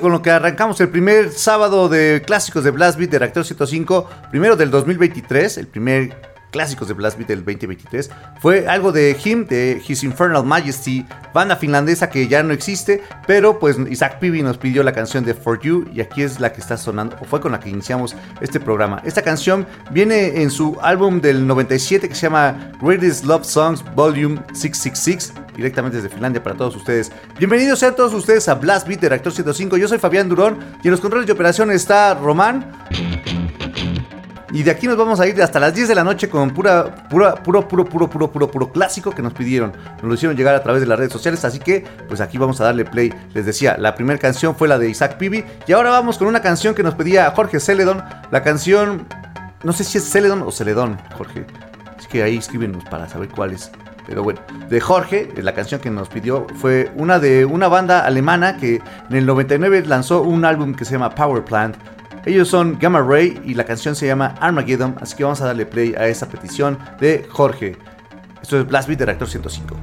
Con lo que arrancamos. El primer sábado de clásicos de Blast Beat de Reactor 105, primero del 2023, el primer clásicos de Blast Beat del 2023, fue algo de Him, de His Infernal Majesty, banda finlandesa que ya no existe, pero pues Isaac Pibi nos pidió la canción de For You y aquí es la que está sonando, o fue con la que iniciamos este programa. Esta canción viene en su álbum del 97 que se llama Greatest Love Songs Volume 666 directamente desde Finlandia para todos ustedes. Bienvenidos sean todos ustedes a Blast Beat de Reactor 105. Yo soy Fabián Durón y en los controles de operación está Román. Y de aquí nos vamos a ir hasta las 10 de la noche con pura, pura, puro, puro, puro, puro, puro, puro clásico que nos pidieron. Nos lo hicieron llegar a través de las redes sociales, así que pues aquí vamos a darle play. Les decía, la primera canción fue la de Isaac Pibi y ahora vamos con una canción que nos pedía Jorge Celedon. La canción, no sé si es Celedon o Celedón, Jorge que ahí escríbenos para saber cuál es. Pero bueno, de Jorge, la canción que nos pidió fue una de una banda alemana que en el 99 lanzó un álbum que se llama Power Plant. Ellos son Gamma Ray y la canción se llama Armageddon, así que vamos a darle play a esa petición de Jorge. Esto es Blast Beat de Reactor 105.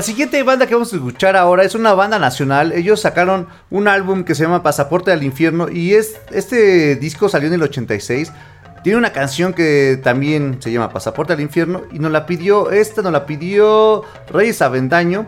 La siguiente banda que vamos a escuchar ahora es una banda nacional. Ellos sacaron un álbum que se llama Pasaporte al Infierno y es, este disco salió en el 86. Tiene una canción que también se llama Pasaporte al Infierno y nos la pidió, esta nos la pidió Reyes Avendaño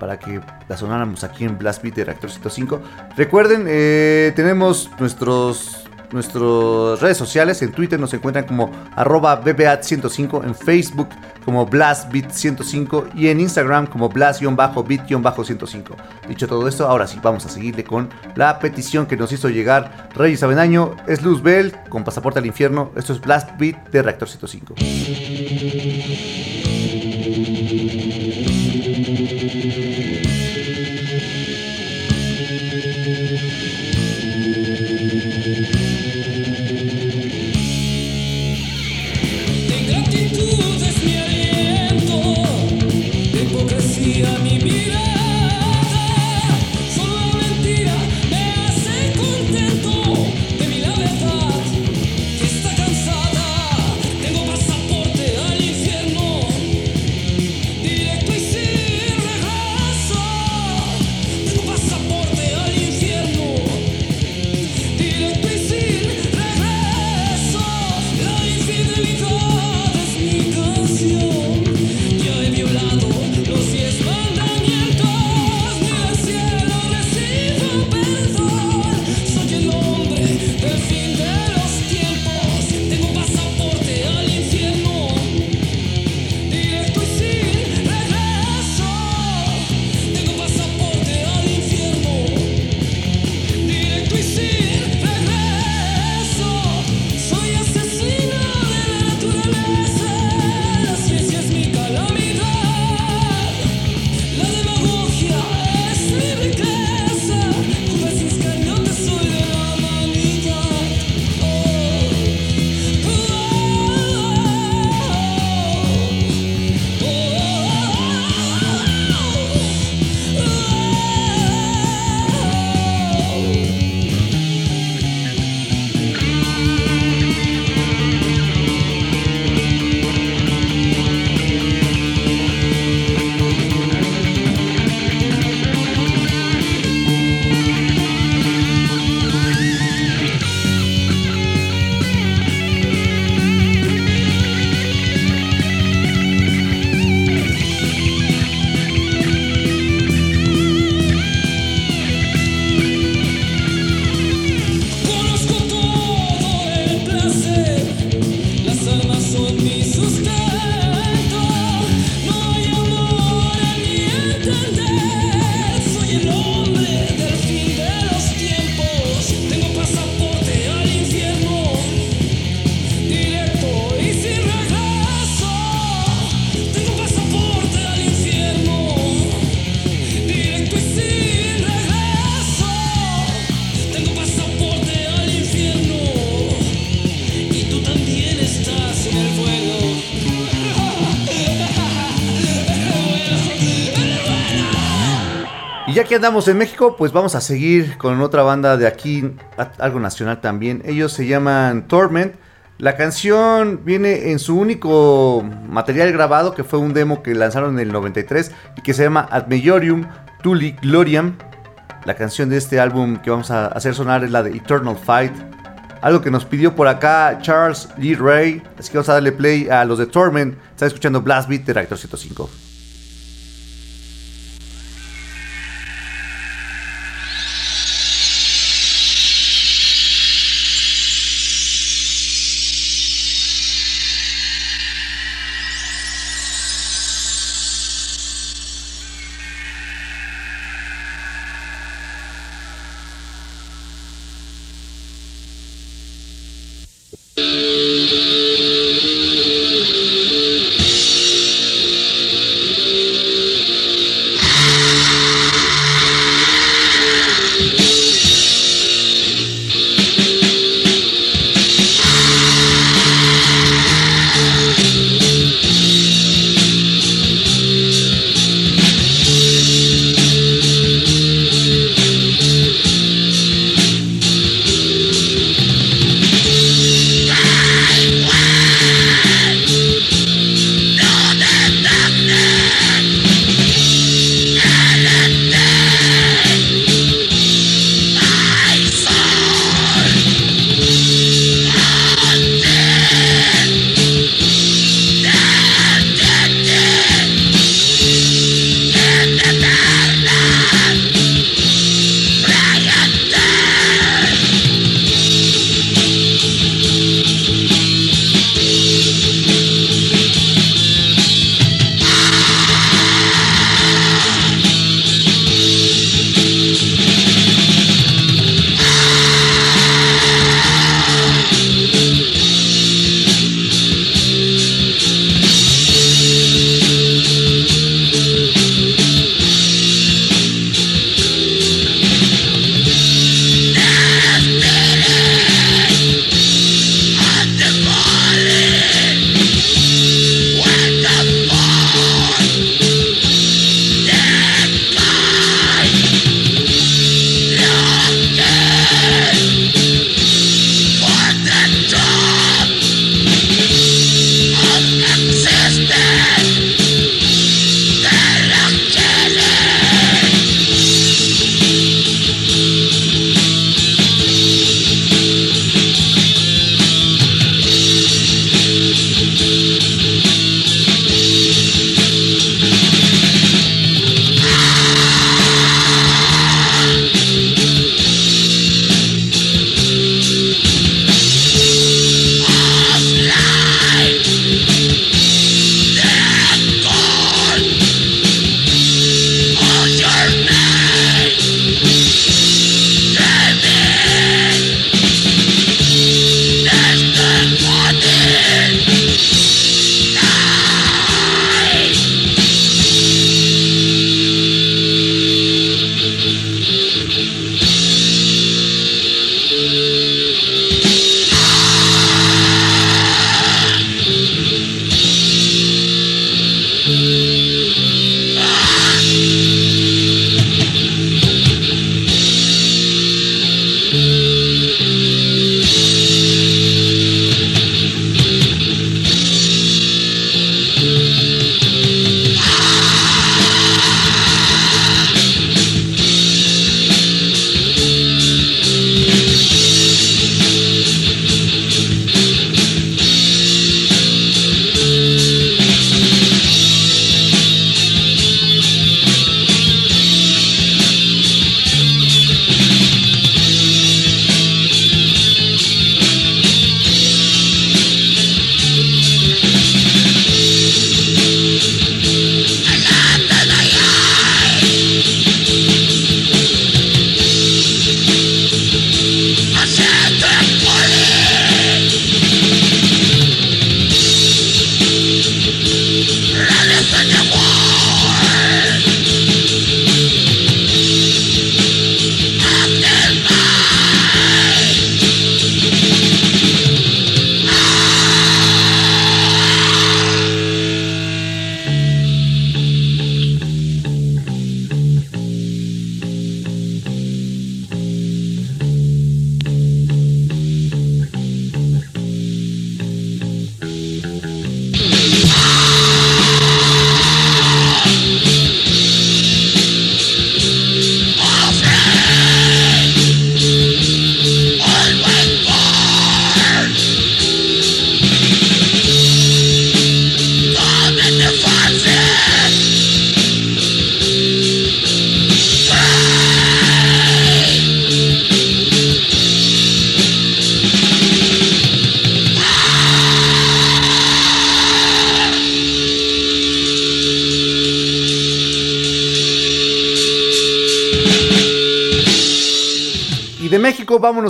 para que la sonáramos aquí en Blast Beat de Reactor 105. Recuerden, eh, tenemos nuestros nuestras redes sociales. En Twitter nos encuentran como arroba BBAT105, en Facebook como BlastBeat105 y en Instagram como Blast-Beat-105. Dicho todo esto, ahora sí vamos a seguirle con la petición que nos hizo llegar Reyes Avenaño. Es Luz Bell con Pasaporte al Infierno. Esto es Blast Beat de Reactor 105. Que andamos en México, pues vamos a seguir con otra banda de aquí, algo nacional también. Ellos se llaman Torment. La canción viene en su único material grabado, que fue un demo que lanzaron en el 93 y que se llama Ad Majorium Tuli Gloriam. La canción de este álbum que vamos a hacer sonar es la de Eternal Fight. Algo que nos pidió por acá Charles Lee Ray. Así que vamos a darle play a los de Torment. Está escuchando Blast Beat de Reactor 105.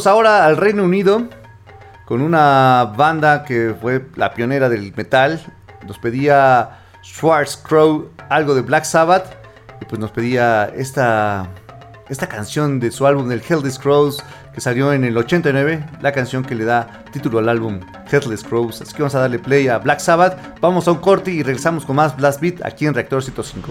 Ahora al Reino Unido con una banda que fue la pionera del metal. Nos pedía Schwarz Crow algo de Black Sabbath y pues nos pedía esta, esta canción de su álbum del Headless Crows que salió en el 89, la canción que le da título al álbum Headless Crows. Así que vamos a darle play a Black Sabbath, vamos a un corte y regresamos con más Blast Beat aquí en Reactor 105.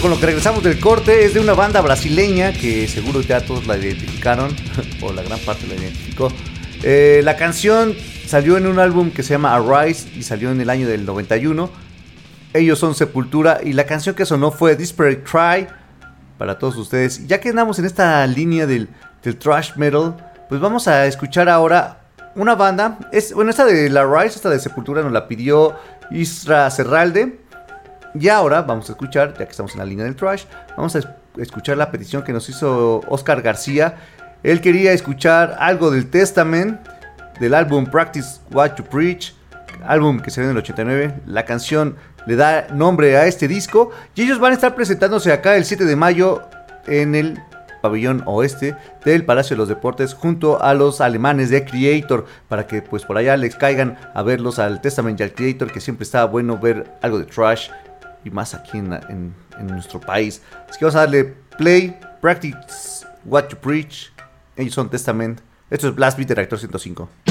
Con lo que regresamos del corte es de una banda brasileña que seguro ya todos la identificaron, o la gran parte la identificó. Eh, la canción salió en un álbum que se llama Arise y salió en el año del 91. Ellos son Sepultura y la canción que sonó fue Disparate Cry para todos ustedes. Ya que andamos en esta línea del, del thrash metal, pues vamos a escuchar ahora una banda. Bueno, esta de la Rise, esta de Sepultura, nos la pidió Isra Serralde. Y ahora vamos a escuchar, ya que estamos en la línea del trash, vamos a escuchar la petición que nos hizo Oscar García. Él quería escuchar algo del Testament, del álbum Practice What You Preach, álbum que se ve en el 89. La canción le da nombre a este disco y ellos van a estar presentándose acá el 7 de mayo en el pabellón oeste del Palacio de los Deportes junto a los alemanes de Creator para que pues por allá les caigan a verlos al Testament y al Creator que siempre está bueno ver algo de trash y más aquí en, en nuestro país. Así que vamos a darle play, practice what you preach. Ellos son Testament. Esto es Blast Beat Reactor 105.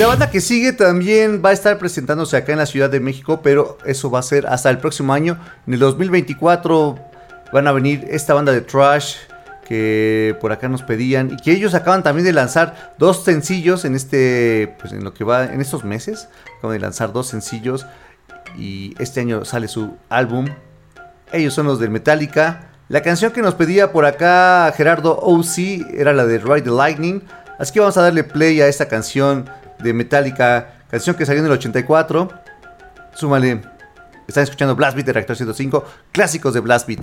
La banda que sigue también va a estar presentándose acá en la Ciudad de México, pero eso va a ser hasta el próximo año. En el 2024 van a venir esta banda de trash que por acá nos pedían y que ellos acaban también de lanzar dos sencillos en este pues en lo que va en estos meses. Acaban de lanzar dos sencillos y este año sale su álbum. Ellos son los del Metallica. La canción que nos pedía por acá Gerardo OC era la de Ride the Lightning. Así que vamos a darle play a esta canción de Metallica canción que salió en el 84 súmale están escuchando Blast Beat de Reactor 105 clásicos de Blast Beat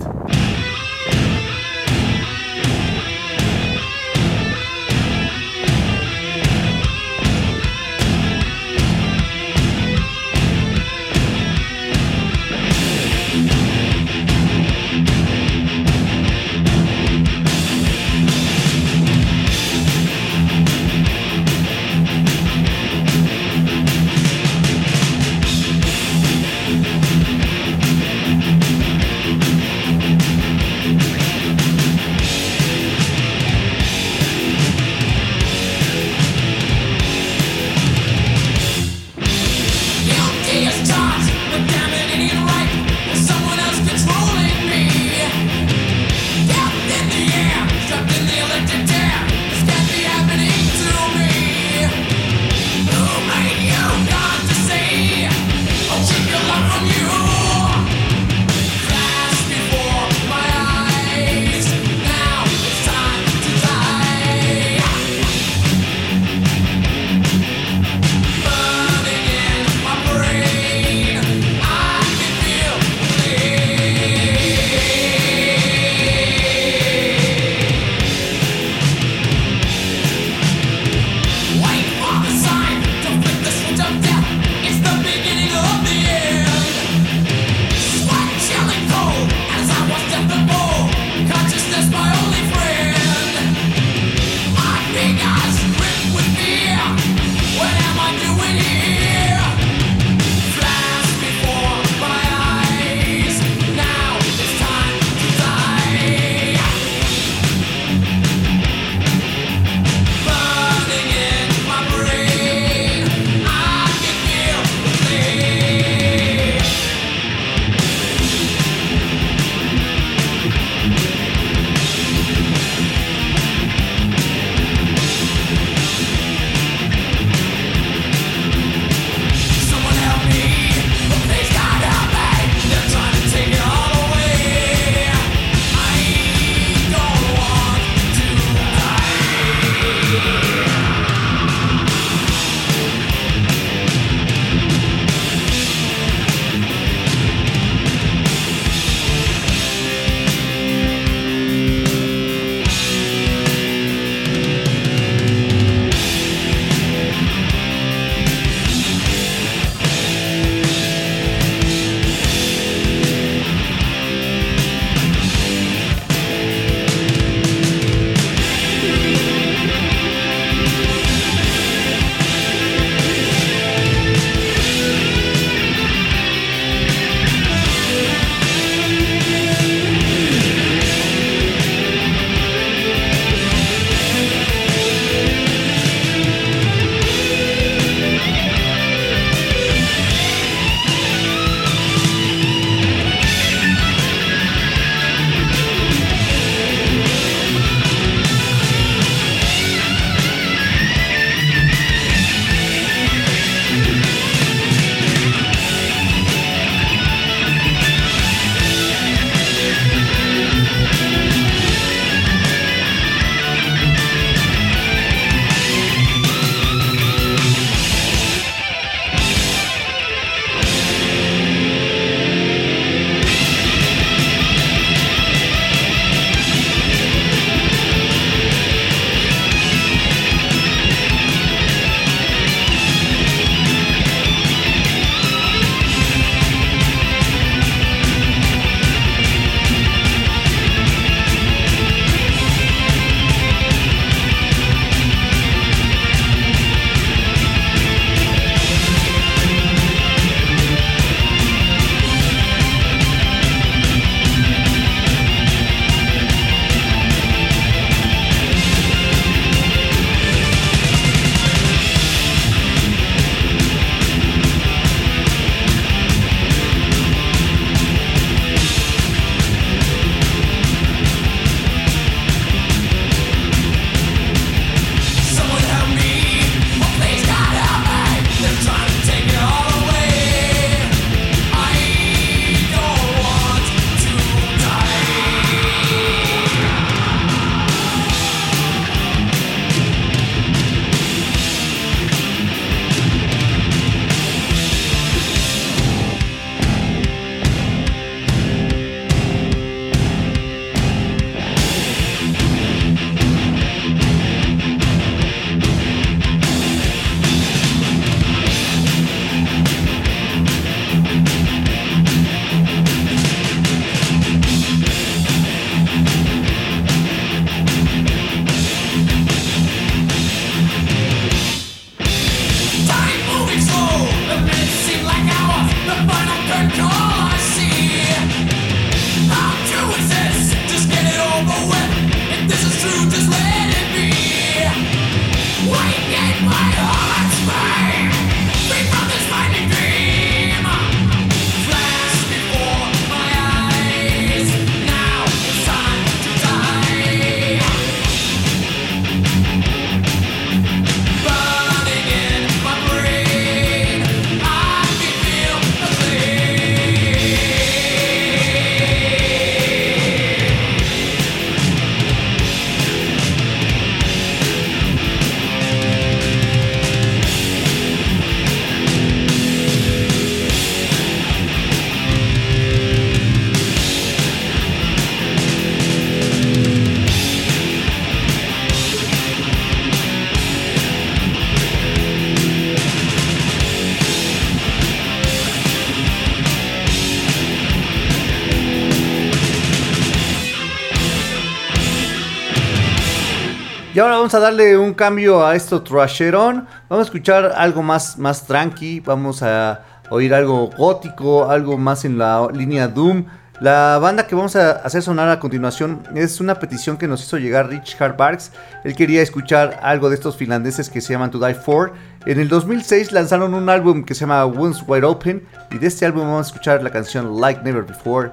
vamos a darle un cambio a esto trasherón. Vamos a escuchar algo más, más tranqui. Vamos a oír algo gótico, algo más en la línea Doom. La banda que vamos a hacer sonar a continuación es una petición que nos hizo llegar Richard Barks. Él quería escuchar algo de estos finlandeses que se llaman To Die For. En el 2006 lanzaron un álbum que se llama Wounds Wide Open y de este álbum vamos a escuchar la canción Like Never Before.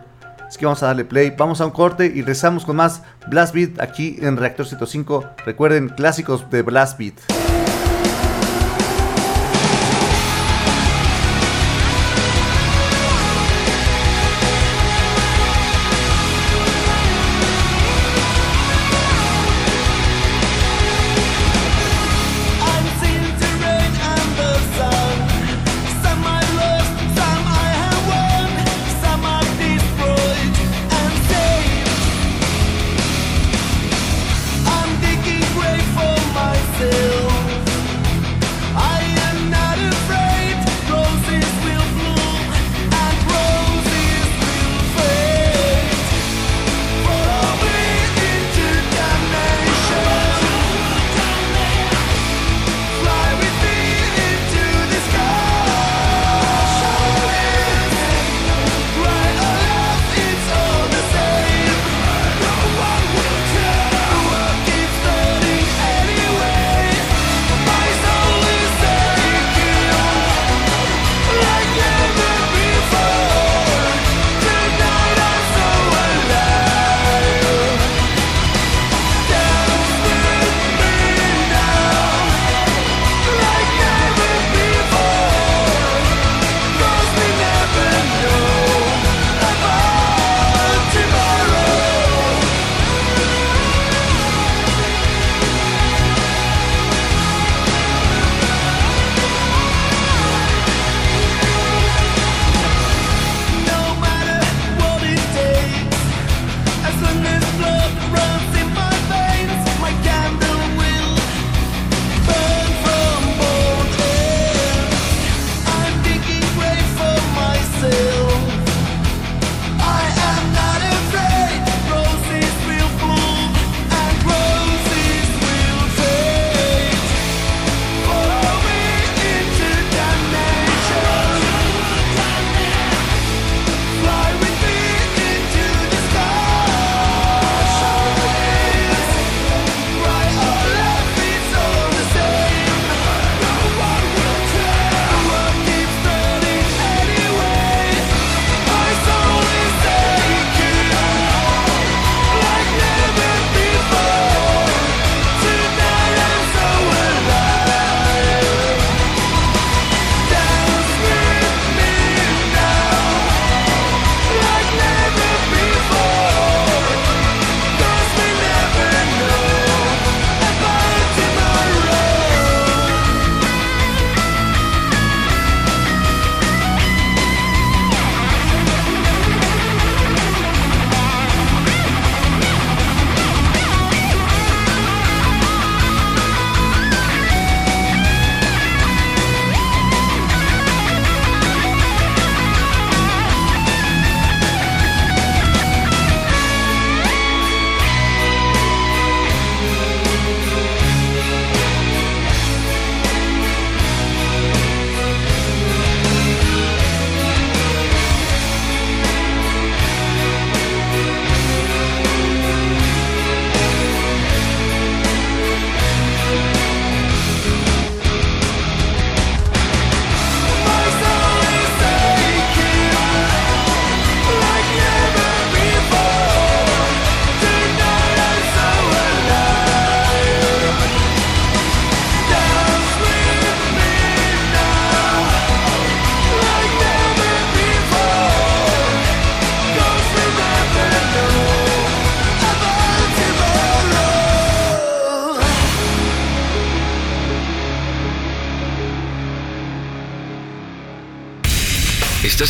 Que vamos a darle play, vamos a un corte y rezamos con más Blast Beat aquí en Reactor 105. Recuerden, clásicos de Blast Beat.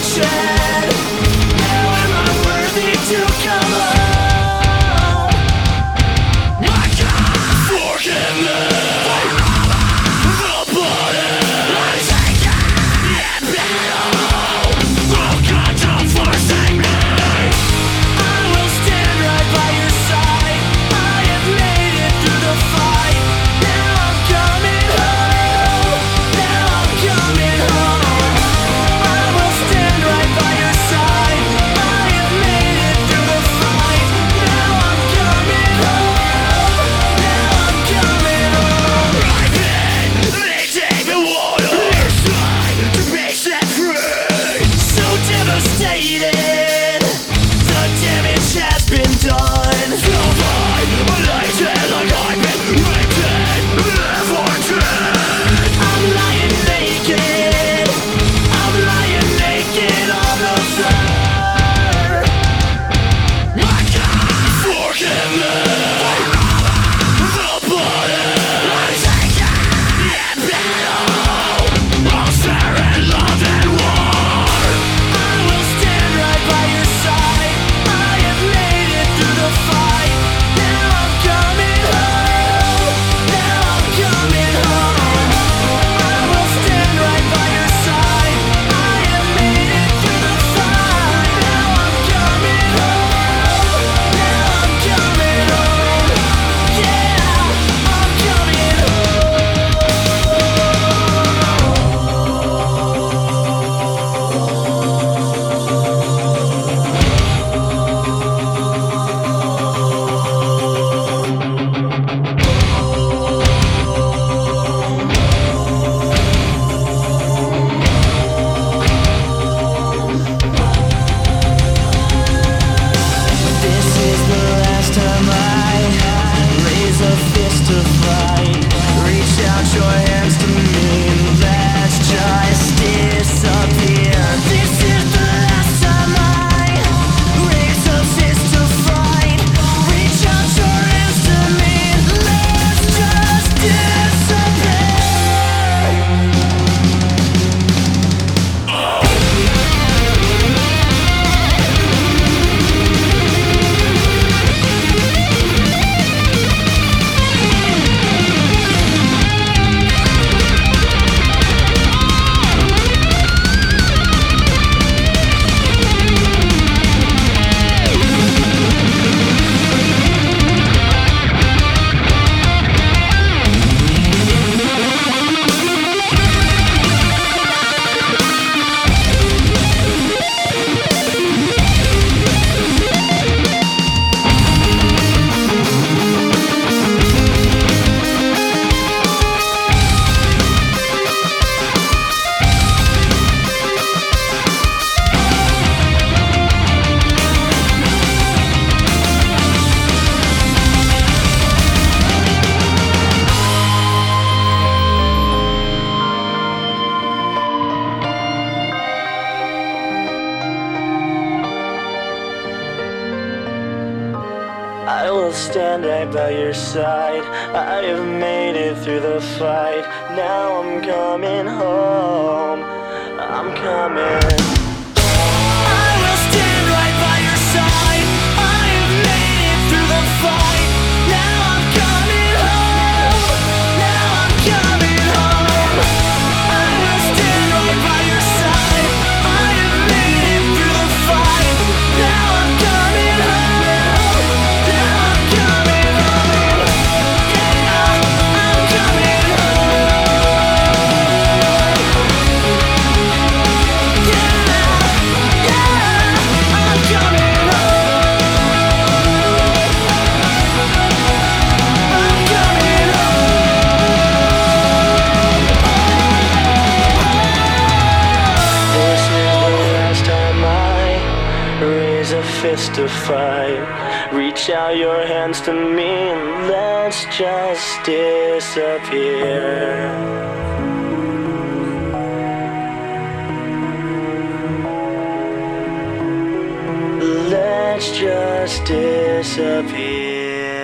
church. stand right by your side. I have made it through the fight. Now I'm coming home. I'm coming.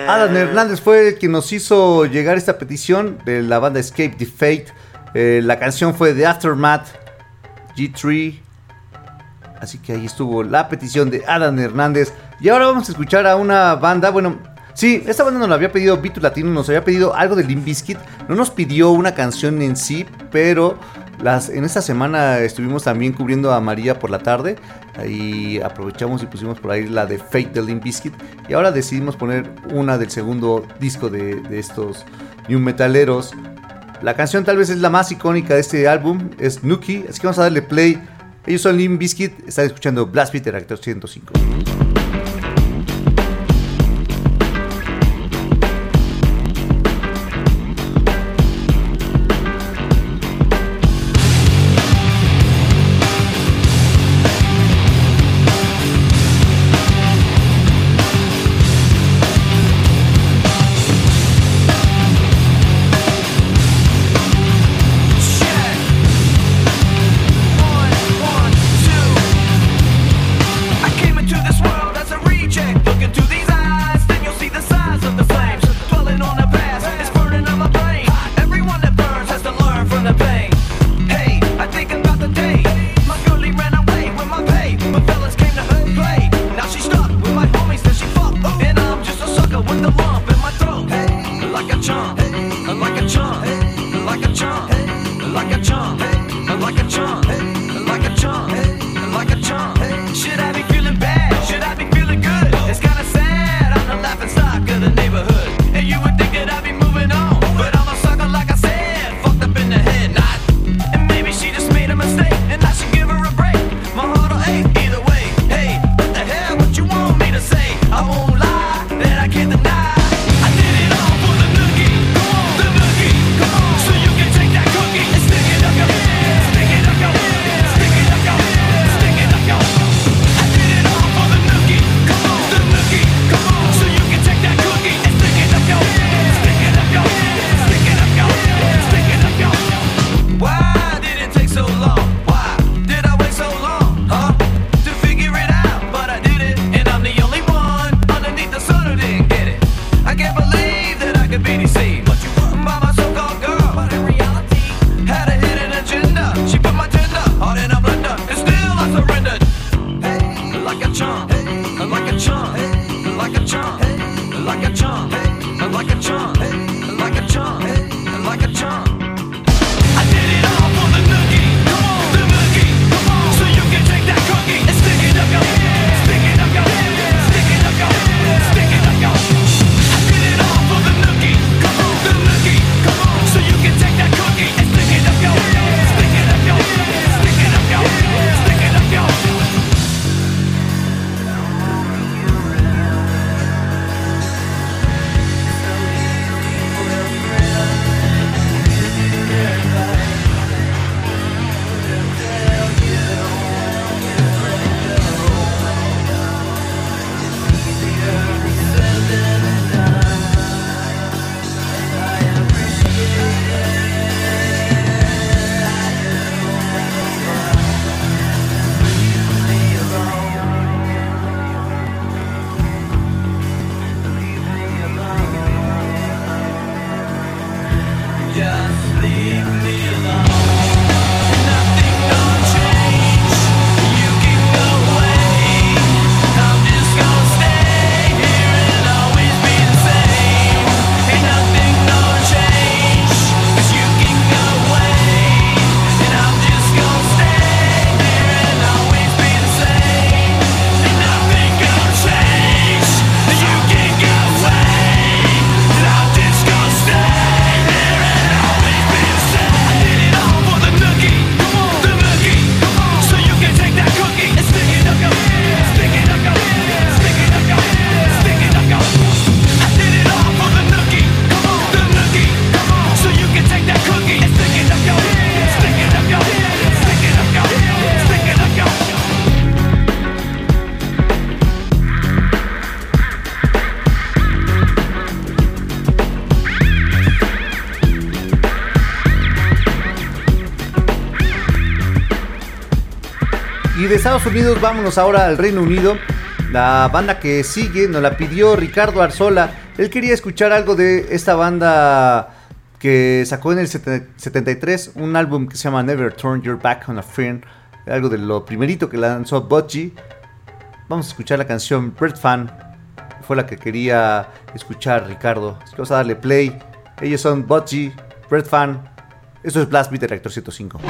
Alan Hernández fue el que nos hizo llegar esta petición de la banda Escape the Fate. Eh, la canción fue The Aftermath, G3, Así que ahí estuvo la petición de Adam Hernández. Y ahora vamos a escuchar a una banda, bueno, sí, esta banda nos la había pedido Vitu Latino, nos había pedido algo de Limp Bizkit. No nos pidió una canción en sí, pero las, en esta semana estuvimos también cubriendo a María por la tarde. Ahí aprovechamos y pusimos por ahí la de Fate de Limp Bizkit. Y ahora decidimos poner una del segundo disco de, de estos New Metaleros. La canción tal vez es la más icónica de este álbum, es Nuki, así que vamos a darle play. Ellos son Limp Bizkit, están escuchando Blast Beat Actor 105. Estados Unidos, vámonos ahora al Reino Unido. La banda que sigue nos la pidió Ricardo Arzola. Él quería escuchar algo de esta banda que sacó en el 73 un álbum que se llama Never Turn Your Back on a Friend. algo de lo primerito que lanzó Bocci. Vamos a escuchar la canción Bird Fan. Fue la que quería escuchar Ricardo. Vamos a darle play. Ellos son Bocci, Bird Fan. Esto es Blast Beat de Reactor 105.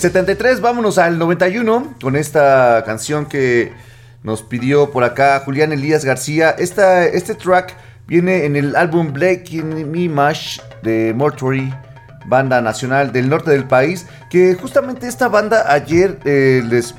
73 vámonos al 91 con esta canción que nos pidió por acá Julián Elías García. Esta, este track viene en el álbum Black in Me Mash de Mortuary, banda nacional del norte del país. Que justamente esta banda ayer eh, les.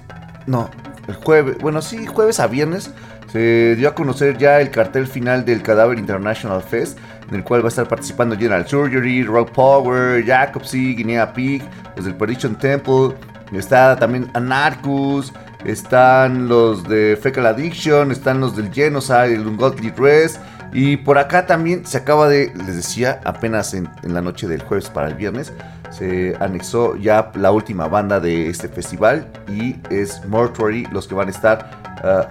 No, el jueves. Bueno, sí, jueves a viernes. Se dio a conocer ya el cartel final del Cadaver International Fest, en el cual va a estar participando General Surgery, Rock Power, Jacobsy, Guinea Pig, los del Perdition Temple, está también Anarchus, están los de Fecal Addiction, están los del Genocide, el Ungodly Rest, y por acá también se acaba de, les decía, apenas en, en, la noche del jueves para el viernes, se anexó ya la última banda de este festival y es Mortuary, los que van a estar,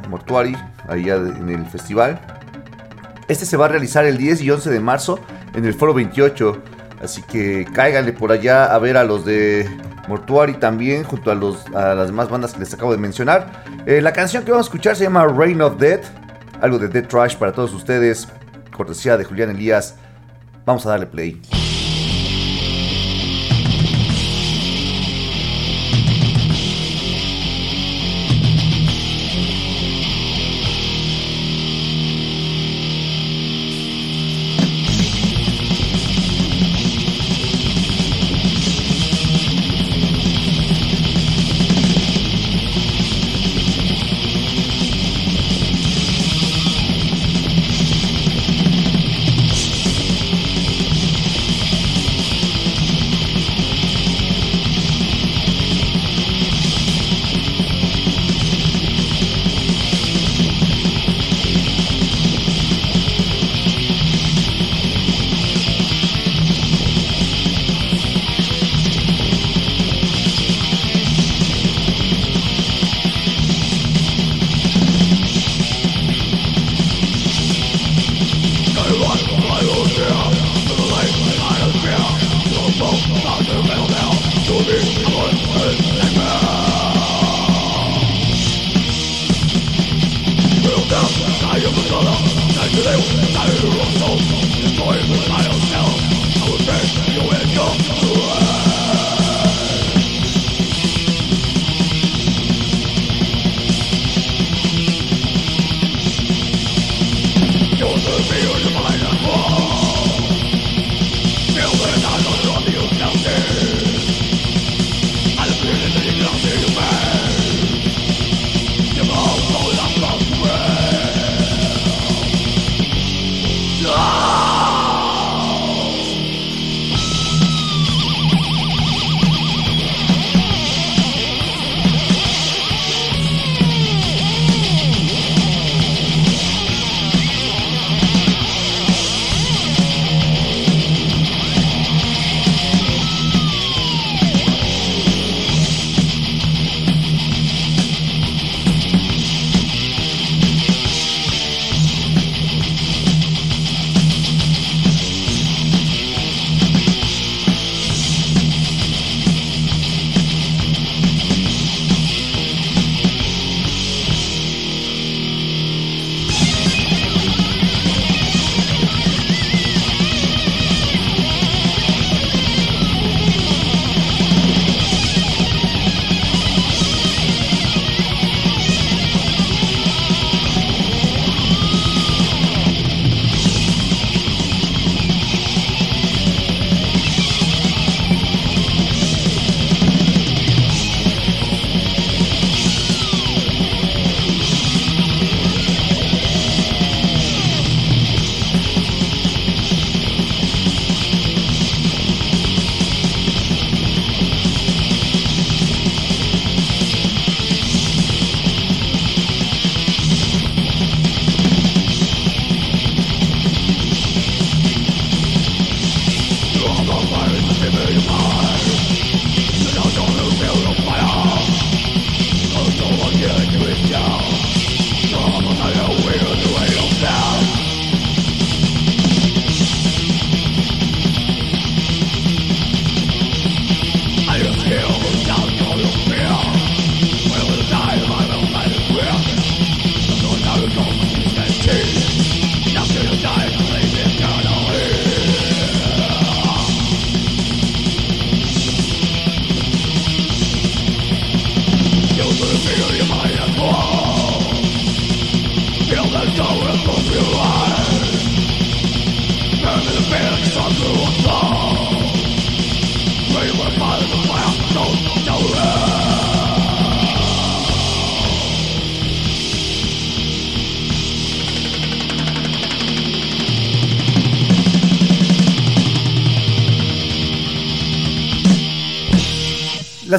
Mortuary, allá en el festival. Este se va a realizar el 10 y 11 de marzo en el Foro 28, así que cáiganle por allá a ver a los de Mortuary también, junto a, los, a las demás bandas que les acabo de mencionar. Eh, la canción que vamos a escuchar se llama Reign of Death, algo de Dead Trash para todos ustedes, cortesía de Julián Elías. Vamos a darle play.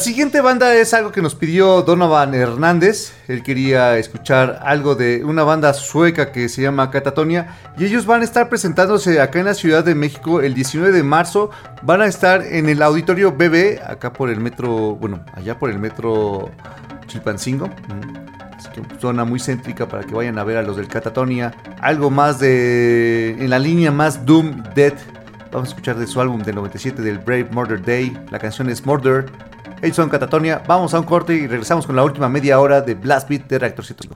Siguiente banda es algo que nos pidió Donovan Hernández. Él quería escuchar algo de una banda sueca que se llama Catatonia. Y ellos van a estar presentándose acá en la Ciudad de México el 19 de marzo. Van a estar en el auditorio BB, acá por el metro, bueno, allá por el metro Chilpancingo. Es que zona muy céntrica para que vayan a ver a los del Catatonia. Algo más de. en la línea más Doom Dead. Vamos a escuchar de su álbum del 97 del Brave Murder Day. La canción es Murder. Ellos son Catatonia. Vamos a un corte y regresamos con la última media hora de Blast Beat de Reactor 105.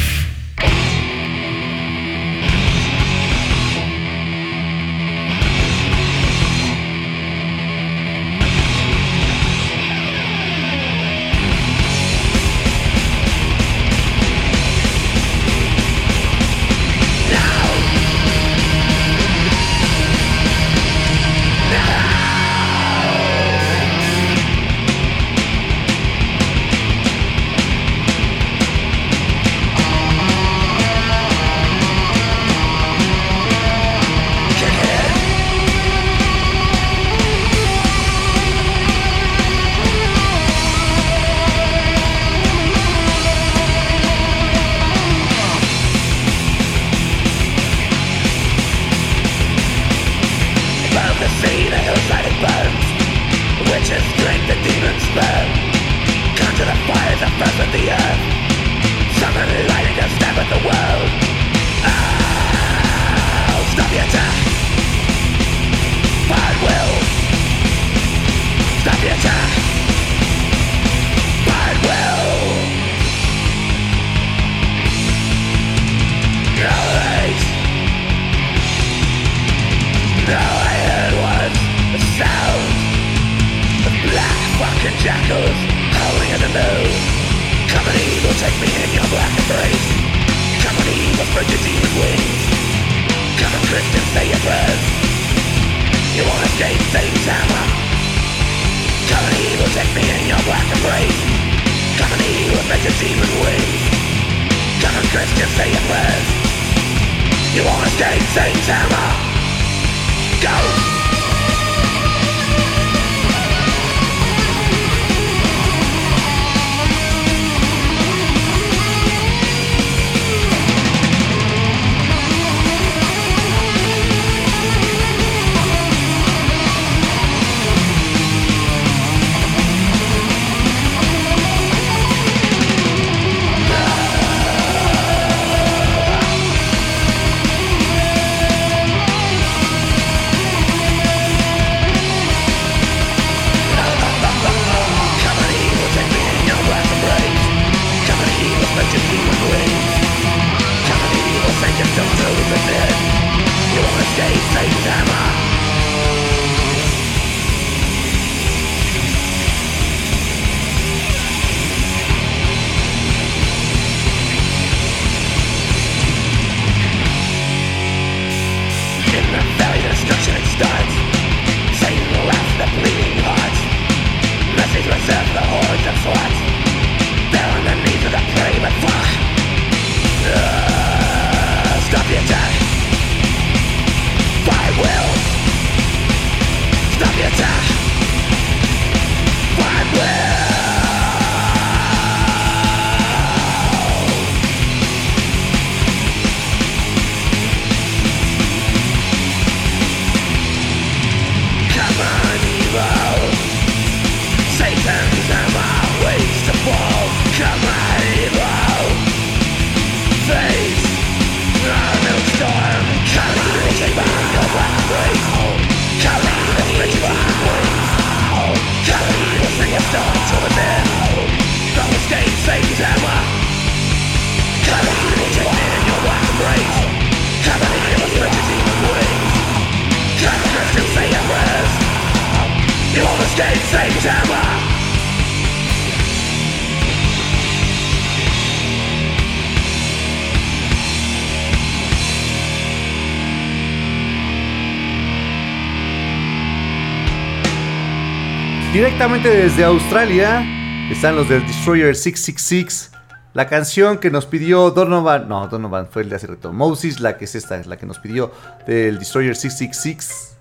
Directamente desde Australia están los del Destroyer 666. La canción que nos pidió Donovan, no, Donovan fue el de hace rato. Moses, la que es esta, es la que nos pidió del Destroyer 666.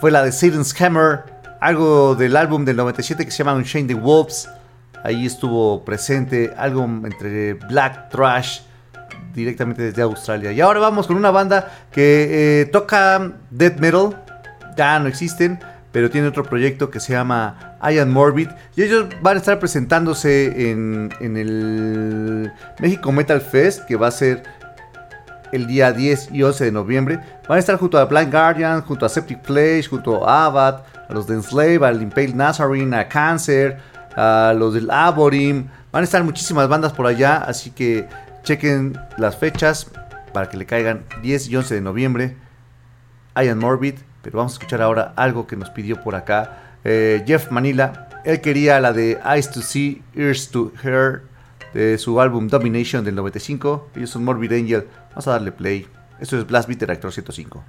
Fue la de Satan's Hammer, algo del álbum del 97 que se llama Unchained the Wolves. Ahí estuvo presente algo entre Black Trash, directamente desde Australia. Y ahora vamos con una banda que eh, toca death metal, ya no existen pero tiene otro proyecto que se llama Ian Morbid y ellos van a estar presentándose en, el México Metal Fest que va a ser el día 10 y 11 de noviembre. Van a estar junto a Blind Guardian, junto a Septic Flesh, junto a Abad, a los de Enslave, al Impale Nazarene, a Cancer, a los del Aborim. Van a estar muchísimas bandas por allá, así que chequen las fechas para que le caigan 10 y 11 de noviembre. Ian Morbid, pero vamos a escuchar ahora algo que nos pidió por acá eh, Jeff Manila. Él quería la de Eyes to See, Ears to Hear de su álbum Domination del 95. Ellos son Morbid Angel. Vamos a darle play. Esto es Blast Beat Reactor 105.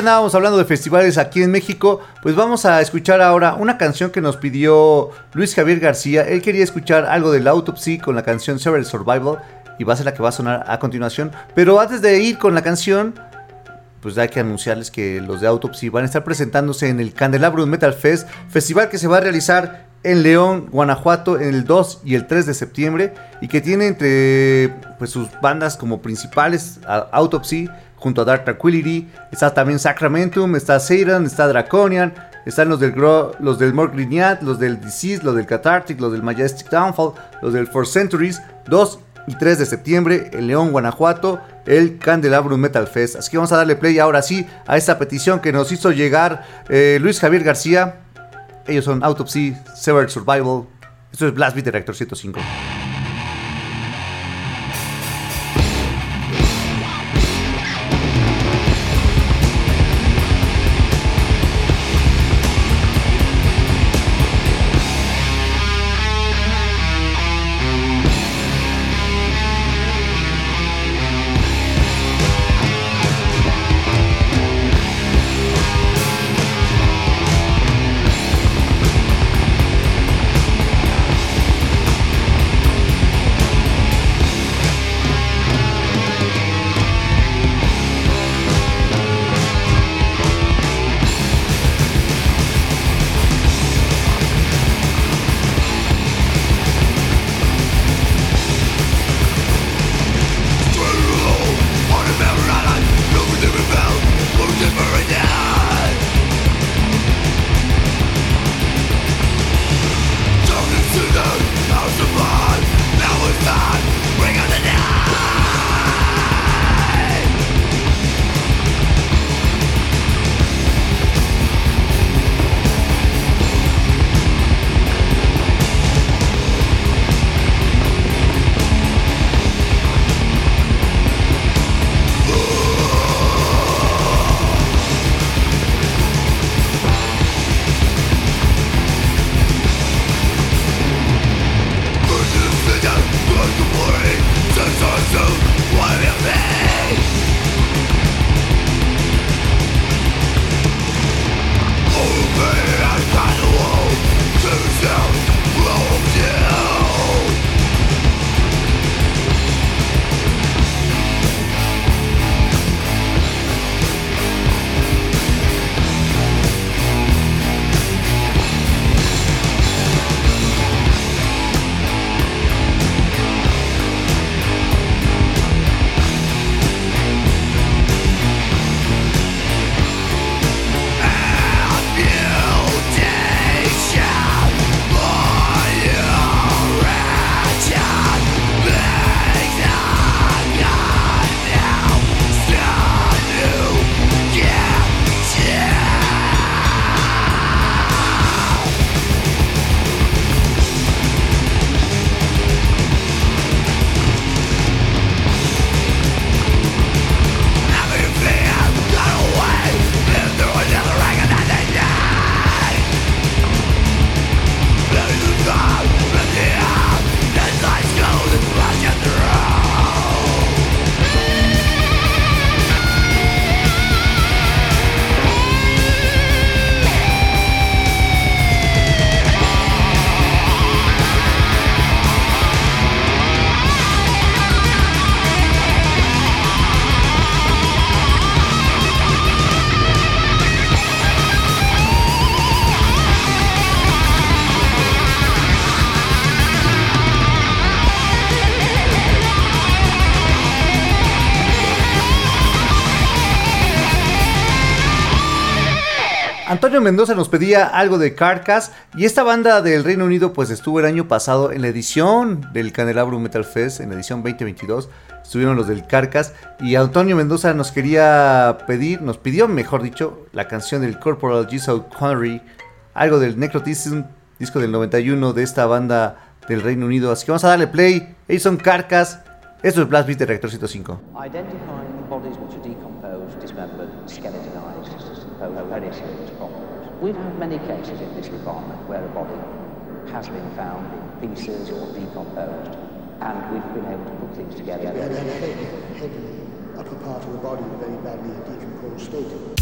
Andábamos hablando de festivales aquí en México, pues vamos a escuchar ahora una canción que nos pidió Luis Javier García. Él quería escuchar algo del Autopsy con la canción Several Survival y va a ser la que va a sonar a continuación. Pero antes de ir con la canción, pues hay que anunciarles que los de Autopsy van a estar presentándose en el Candelabrum Metal Fest, festival que se va a realizar en León, Guanajuato, en el 2 y el 3 de septiembre, y que tiene entre pues, sus bandas como principales Autopsy, junto a Dark Tranquility, está también Sacramentum, está Satan, está Draconian, Están los del, los del Morgue Lineat, los del Disease, los del Cathartic, los del Majestic Downfall, los del Four Centuries, 2 y 3 de septiembre en León, Guanajuato, el Candelabrum Metal Fest. Así que vamos a darle play ahora sí a esta petición que nos hizo llegar eh, Luis Javier García. Ellos son Autopsy, Severed Survival. Esto es Blast Beat Reactor 105. Antonio Mendoza nos pedía algo de Carcass y esta banda del Reino Unido pues estuvo el año pasado en la edición del Candelabro Metal Fest, en la edición 2022, estuvieron los del Carcass y Antonio Mendoza nos quería pedir, nos pidió mejor dicho, la canción del Corporal Jesus Connery, algo del Necrotism, disco del 91 de esta banda del Reino Unido, así que vamos a darle play, ellos son Carcass, esto es Blast Beat de Reactor 105. Identifying bodies which are decomposed, dismembered, skeletonized, We've had many cases in this department where a body has been found in pieces or decomposed, and we've been able to put things together. Yeah, the head, head and upper part of the body very badly decomposed state.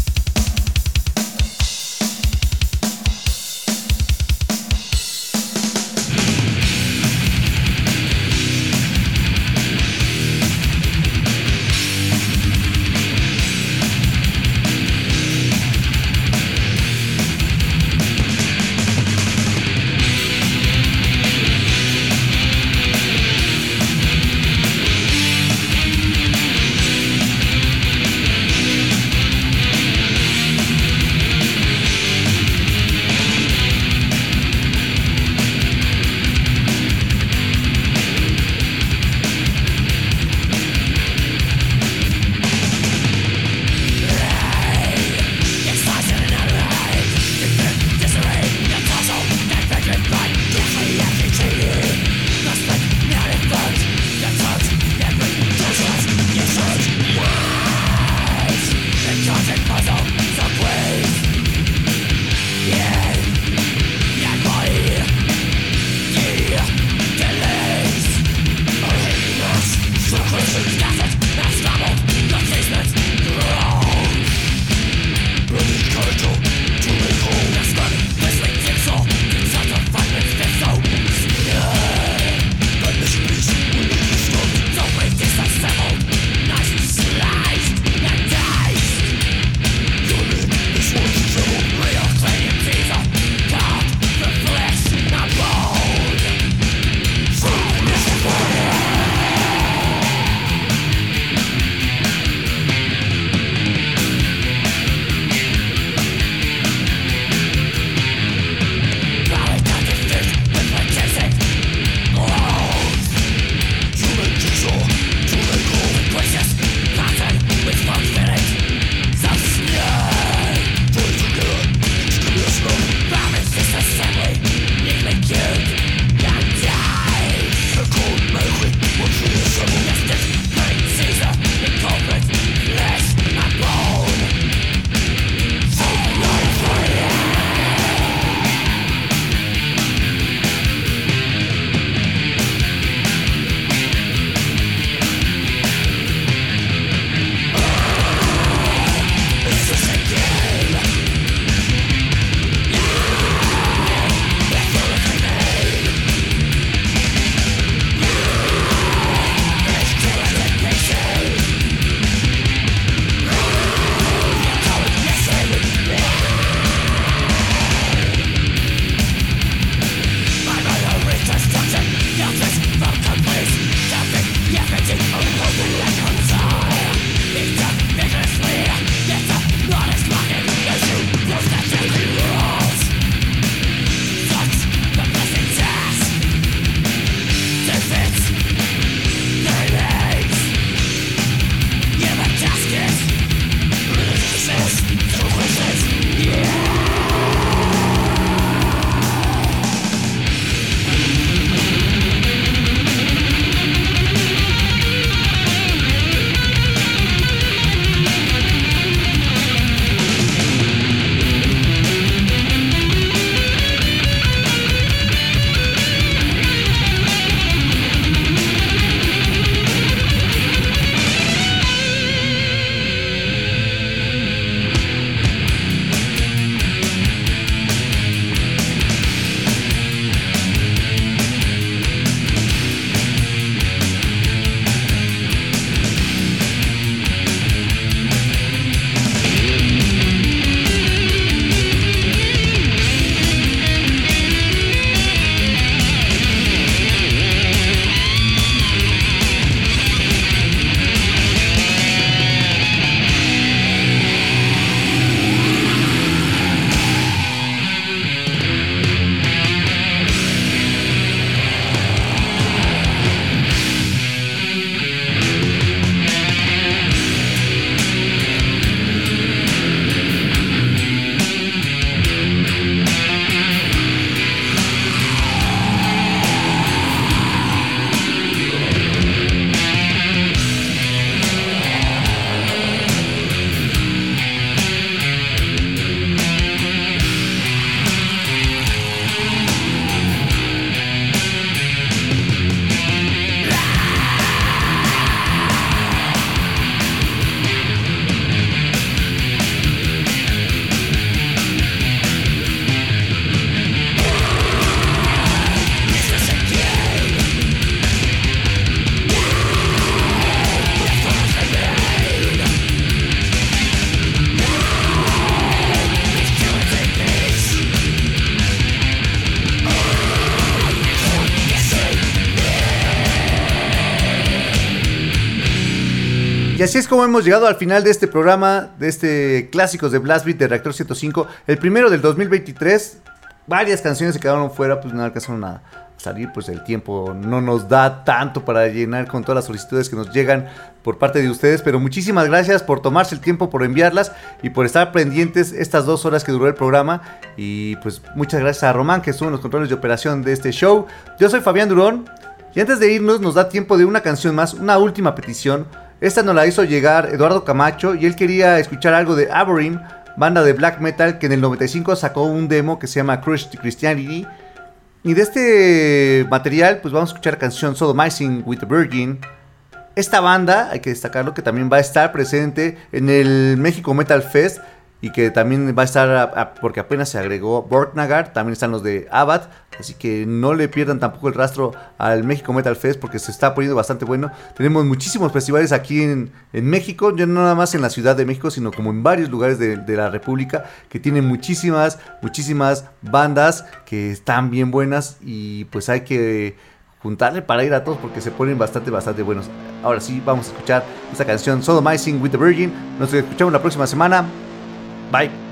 Es como hemos llegado al final de este programa, de este Clásicos de Blast Beat de Reactor 105, el primero del 2023. Varias canciones se quedaron fuera, pues no alcanzaron a salir, pues el tiempo no nos da tanto para llenar con todas las solicitudes que nos llegan por parte de ustedes, pero muchísimas gracias por tomarse el tiempo, por enviarlas y por estar pendientes estas dos horas que duró el programa. Y pues muchas gracias a Román que estuvo en los controles de operación de este show. Yo soy Fabián Durón y antes de irnos nos da tiempo de una canción más, una última petición esta nos la hizo llegar Eduardo Camacho y él quería escuchar algo de Aberrin, banda de black metal que en el 95 sacó un demo que se llama Crushed Christianity. Y de este material, pues vamos a escuchar la canción Sodomizing with the Virgin. esta banda, hay que destacarlo, que también va a estar presente en el México Metal Fest y que también va a estar, porque apenas se agregó Borknagar, también están los de Abad, así que no le pierdan tampoco el rastro al México Metal Fest porque se está poniendo bastante bueno. Tenemos muchísimos festivales aquí en, México, ya no nada más en la Ciudad de México, sino como en varios lugares de, de la República, que tienen muchísimas, muchísimas bandas que están bien buenas y pues hay que juntarle para ir a todos porque se ponen bastante, bastante buenos. Ahora sí, vamos a escuchar esta canción Sodomizing with the Virgin. Nos escuchamos la próxima semana. Bye.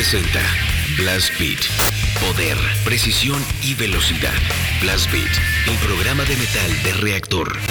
Presenta Blast Beat. Poder, precisión y velocidad. Blast Beat, el programa de metal de reactor.